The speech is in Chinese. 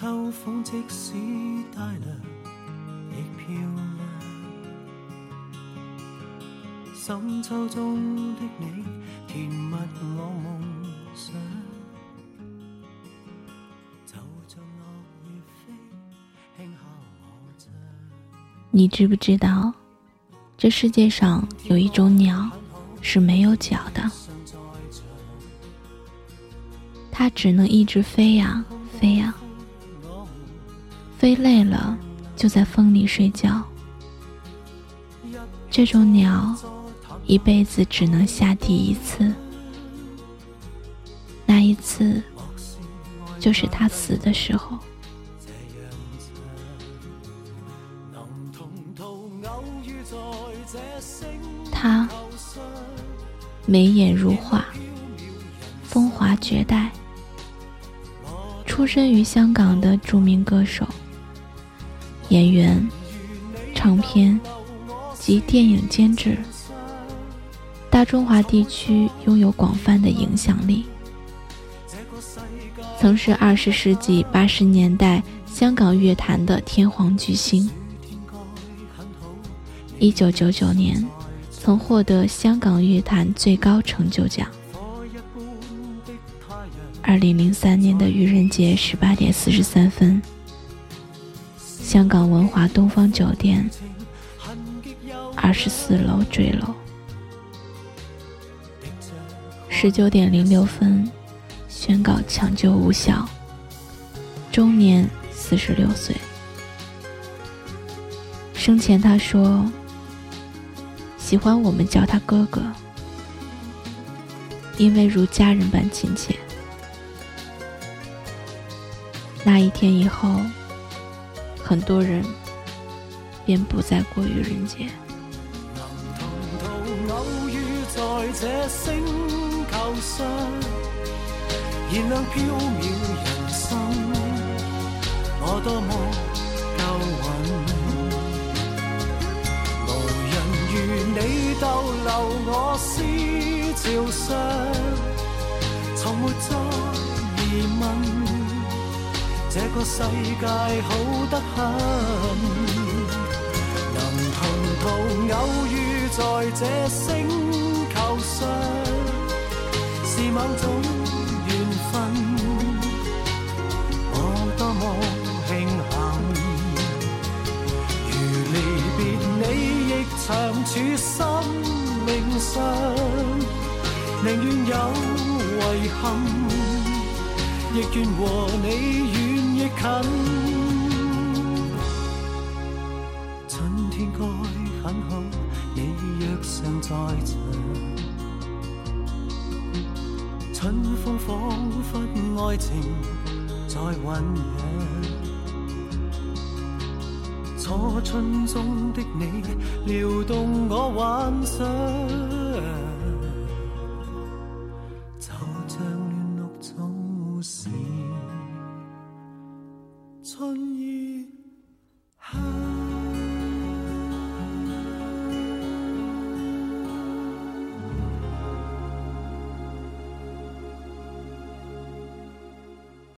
秋风即使带凉，亦漂亮。深秋中的你，填密我梦想。就像落叶飞，轻敲我窗。你知不知道，这世界上有一种鸟是没有脚的，它只能一直飞呀飞呀，飞累了就在风里睡觉。这种鸟一辈子只能下地一次，那一次就是它死的时候。他眉眼如画，风华绝代，出身于香港的著名歌手、演员、唱片及电影监制，大中华地区拥有广泛的影响力，曾是二十世纪八十年代香港乐坛的天皇巨星。一九九九年，曾获得香港乐坛最高成就奖。二零零三年的愚人节十八点四十三分，香港文华东方酒店二十四楼坠楼。十九点零六分，宣告抢救无效，终年四十六岁。生前他说。喜欢我们叫他哥哥，因为如家人般亲切。那一天以后，很多人便不再过愚人节。能同途偶遇在这星球上，燃亮飘渺人生，我多么够运。无人如你逗留我思潮上，从没再疑问，这个世界好得很。能同途偶遇在这星球上，是某种缘分，我多么庆幸。如离别你，亦长处生命上，宁愿有遗憾，亦愿和你远亦近。春天该很好，你若尚在场。春风仿佛爱情在酝酿。初春中的你，撩动我幻想。春